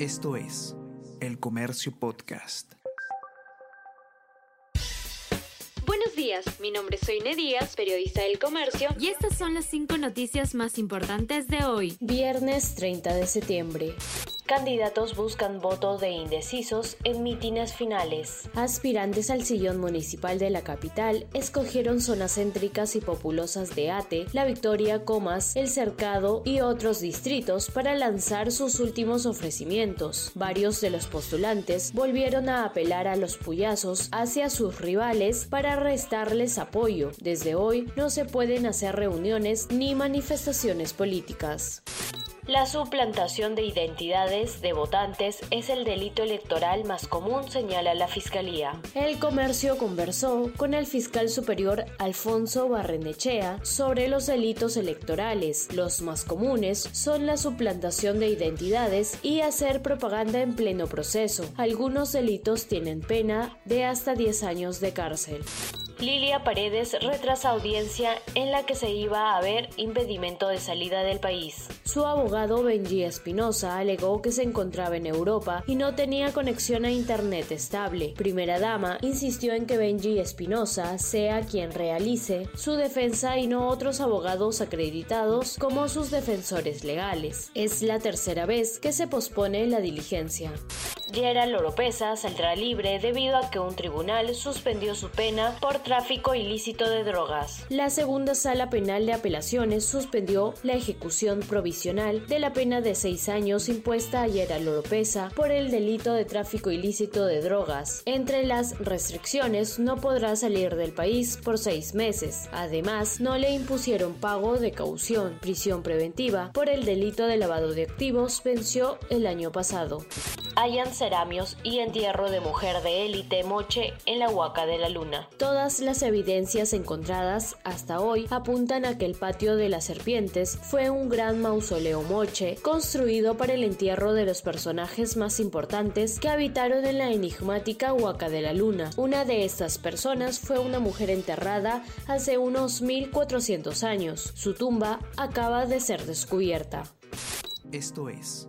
Esto es El Comercio Podcast. Buenos días, mi nombre es Soine Díaz, periodista del Comercio, y estas son las cinco noticias más importantes de hoy, viernes 30 de septiembre. Candidatos buscan voto de indecisos en mítines finales. Aspirantes al sillón municipal de la capital escogieron zonas céntricas y populosas de Ate, La Victoria, Comas, El Cercado y otros distritos para lanzar sus últimos ofrecimientos. Varios de los postulantes volvieron a apelar a los puyazos hacia sus rivales para restarles apoyo. Desde hoy no se pueden hacer reuniones ni manifestaciones políticas. La suplantación de identidades de votantes es el delito electoral más común, señala la Fiscalía. El comercio conversó con el fiscal superior Alfonso Barrenechea sobre los delitos electorales. Los más comunes son la suplantación de identidades y hacer propaganda en pleno proceso. Algunos delitos tienen pena de hasta 10 años de cárcel. Lilia Paredes retrasa audiencia en la que se iba a ver impedimento de salida del país. Su abogado Benji Espinosa alegó que se encontraba en Europa y no tenía conexión a Internet estable. Primera Dama insistió en que Benji Espinosa sea quien realice su defensa y no otros abogados acreditados como sus defensores legales. Es la tercera vez que se pospone la diligencia. Gerald Oropesa saldrá libre debido a que un tribunal suspendió su pena por tráfico ilícito de drogas. La segunda sala penal de apelaciones suspendió la ejecución provisional de la pena de seis años impuesta a Gerald Oropesa por el delito de tráfico ilícito de drogas. Entre las restricciones no podrá salir del país por seis meses. Además, no le impusieron pago de caución. Prisión preventiva por el delito de lavado de activos venció el año pasado hayan ceramios y entierro de mujer de élite Moche en la Huaca de la Luna. Todas las evidencias encontradas hasta hoy apuntan a que el patio de las serpientes fue un gran mausoleo Moche construido para el entierro de los personajes más importantes que habitaron en la enigmática Huaca de la Luna. Una de estas personas fue una mujer enterrada hace unos 1400 años. Su tumba acaba de ser descubierta. Esto es